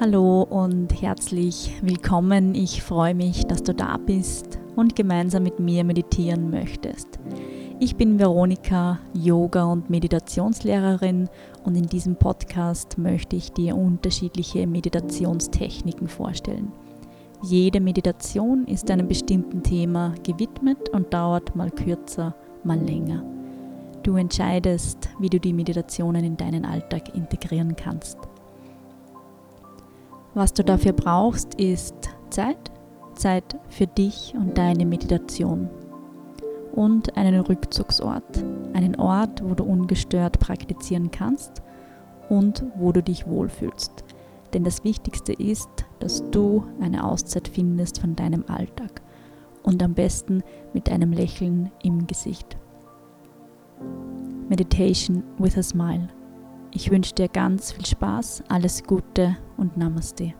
Hallo und herzlich willkommen. Ich freue mich, dass du da bist und gemeinsam mit mir meditieren möchtest. Ich bin Veronika, Yoga- und Meditationslehrerin und in diesem Podcast möchte ich dir unterschiedliche Meditationstechniken vorstellen. Jede Meditation ist einem bestimmten Thema gewidmet und dauert mal kürzer, mal länger. Du entscheidest, wie du die Meditationen in deinen Alltag integrieren kannst. Was du dafür brauchst, ist Zeit, Zeit für dich und deine Meditation und einen Rückzugsort, einen Ort, wo du ungestört praktizieren kannst und wo du dich wohlfühlst. Denn das Wichtigste ist, dass du eine Auszeit findest von deinem Alltag und am besten mit einem Lächeln im Gesicht. Meditation with a Smile. Ich wünsche dir ganz viel Spaß, alles Gute und Namaste.